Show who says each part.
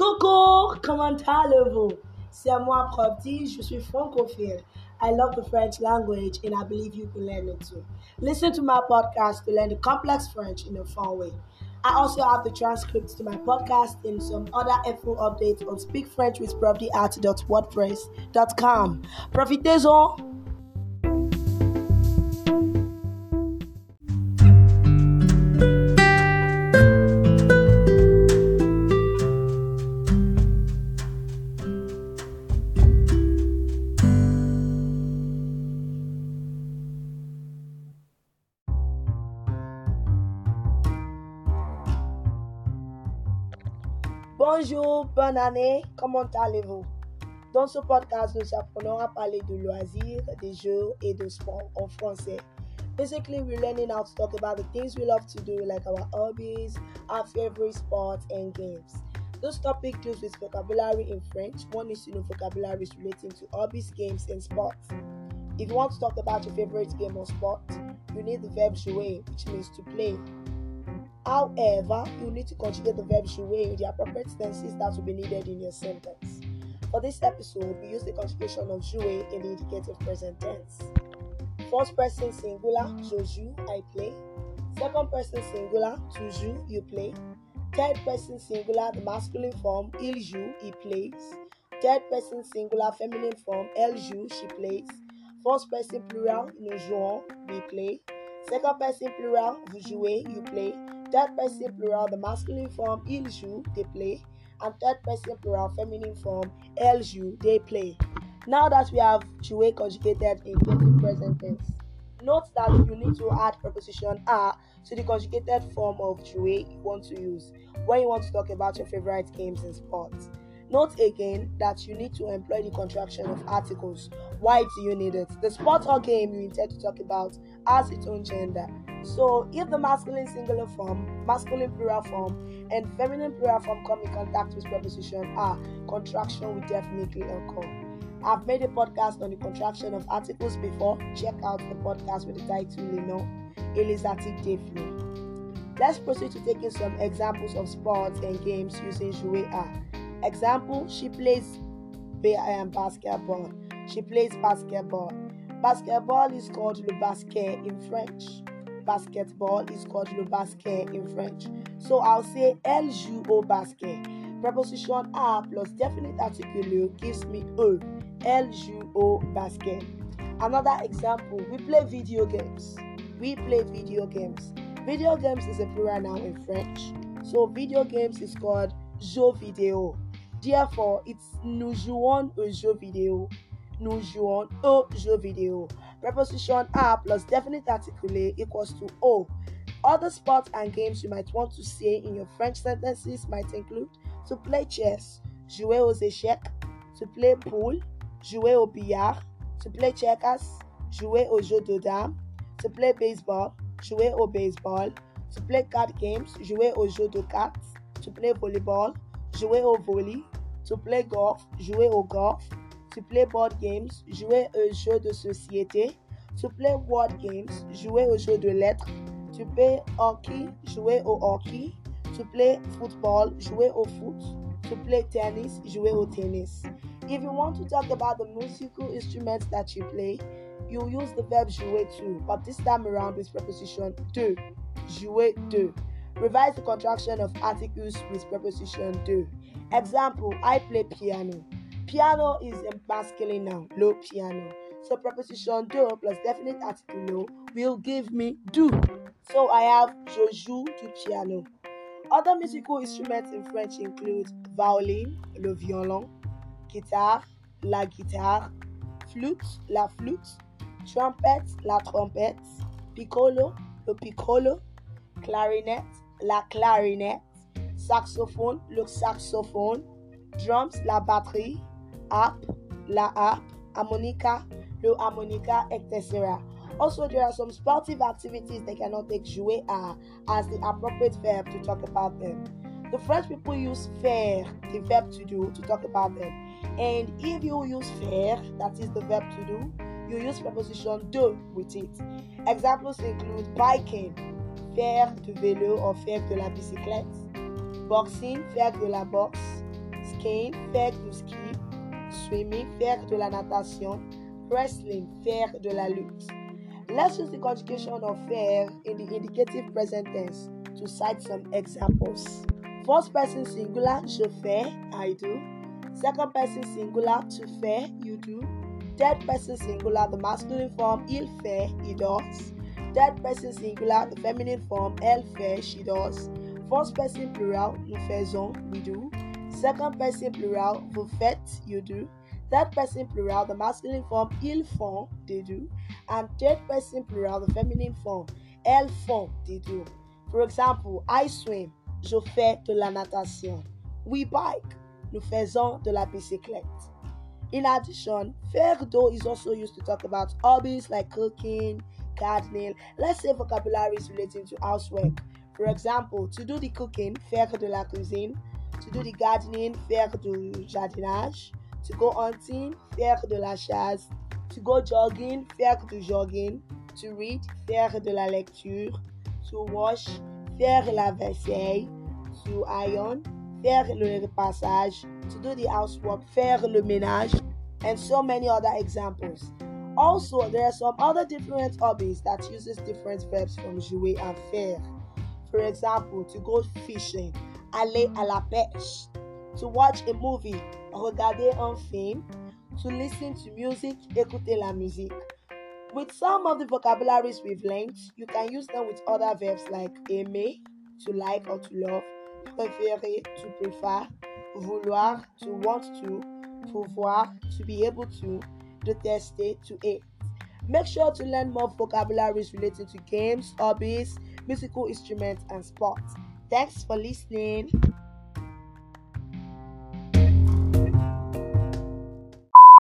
Speaker 1: Coucou, comment allez-vous? C'est moi, Propti, je suis francophile. I love the French language and I believe you can learn it too. Listen to my podcast to learn the complex French in a fun way. I also have the transcripts to my podcast and some other info updates on speakfrenchwithprofitart.wordpress.com. Profitez-en! Bonjour, bonne année, comment allez-vous? Dans ce podcast, nous apprenons à parler de loisirs, de jeux et de sport en français. Basically, we're learning how to talk about the things we love to do, like our hobbies, our favorite sports, and games. This topic deals with vocabulary in French. One needs to know vocabularies relating to hobbies, games, and sports. If you want to talk about your favorite game or sport, you need the verb jouer, which means to play. However, you need to conjugate the verb jouer with the appropriate tenses that will be needed in your sentence. For this episode, we use the conjugation of jouer in the indicative present tense. First person singular, je joue, I play. Second person singular, tu joues, you play. Third person singular, the masculine form, il joue, he plays. Third person singular, feminine form, elle joue, she plays. First person plural, nous jouons, we play. Second person plural, vous jouez, you play. Third person plural, the masculine form, il joue, they play. And third person plural, feminine form, elle joue, they play. Now that we have jouer conjugated in the present tense, note that you need to add preposition a to the conjugated form of jouer you want to use when you want to talk about your favorite games and sports. Note again that you need to employ the contraction of articles. Why do you need it? The sport or game you intend to talk about has its own gender. So, if the masculine singular form, masculine plural form, and feminine plural form come in contact with preposition are, contraction will definitely occur. I've made a podcast on the contraction of articles before. Check out the podcast with the title Lino Elisatic Deflo. Let's proceed to taking some examples of sports and games using jouer. Example, she plays um, basketball. She plays basketball. Basketball is called le basket in French. Basketball is called le basket in French. So I'll say elle joue au basket. Preposition a plus definite article le gives me e. Elle joue au basket. Another example, we play video games. We play video games. Video games is a plural noun in French. So video games is called jeux vidéo. Therefore, it's nous jouons au jeu vidéo. Nous jouons au jeu vidéo. Preposition a plus definite article equals to o. Other sports and games you might want to say in your French sentences might include to play chess, jouer aux échecs, to play pool, jouer au billard, to play checkers, jouer au jeu de dames, to play baseball, jouer au baseball, to play card games, jouer au jeu de cartes, to play volleyball, jouer au volley, to play golf, jouer au golf, to play board games, jouer aux jeux de société, to play word games, jouer aux jeux de lettres, to play hockey, jouer au hockey, to play football, jouer au foot, to play tennis, jouer au tennis. If you want to talk about the musical instruments that you play, you use the verb jouer too, but this time around with preposition de. Jouer de. Revise the contraction of articles with preposition de. Example, I play piano. Piano is a masculine noun, low piano. So preposition de plus definite article will give me do. So I have je joue du piano. Other musical instruments in French include violin, le violon, guitare, la guitare, flute, la flute, trumpet, la trompette, piccolo, le piccolo, clarinette, la clarinette, saxophone, le saxophone, drums, la batterie, harp, la harpe, harmonica, le harmonica, etc. Also, there are some sportive activities they cannot take jouer à as the appropriate verb to talk about them. The French people use faire, the verb to do, to talk about them. And if you use faire, that is the verb to do, you use preposition de with it. Examples include biking, faire du vélo or faire de la bicyclette, boxing, faire de la boxe, skiing, faire du ski, swimming, faire de la natation, wrestling, faire de la lutte. Let's use the conjugation of faire in the indicative present tense to cite some examples. First person singular, je fais, I do. Second person singular, tu fais, you do. Third person singular, the masculine form, il fait, he does. Third person singular, the feminine form, elle fait, she does. First person plural, nous faisons, we do. Second person plural, vous faites, you do. Third person plural, the masculine form, ils font, they do. And third person plural, the feminine form, elles font, they do. For example, I swim, je fais de la natation. We bike, nous faisons de la bicyclette. In addition, faire do is also used to talk about hobbies like cooking, gardening. Let's say vocabularies relating to housework. For example, to do the cooking, faire de la cuisine. To do the gardening, faire du jardinage. To go hunting, faire de la chasse. To go jogging, faire du jogging. To read, faire de la lecture. To wash, faire la vaisselle. To iron, faire le repassage, to do the housework, faire le ménage, and so many other examples. Also, there are some other different hobbies that uses different verbs from jouer and faire. For example, to go fishing, aller à la pêche, to watch a movie, regarder un film, to listen to music, écouter la musique. With some of the vocabularies we've learned, you can use them with other verbs like aimer, to like or to love, préférer, to prefer, vouloir, to want to, pouvoir, to be able to, détester, to hate. Make sure to learn more vocabularies related to games, hobbies, musical instruments, and sports. Thanks for listening.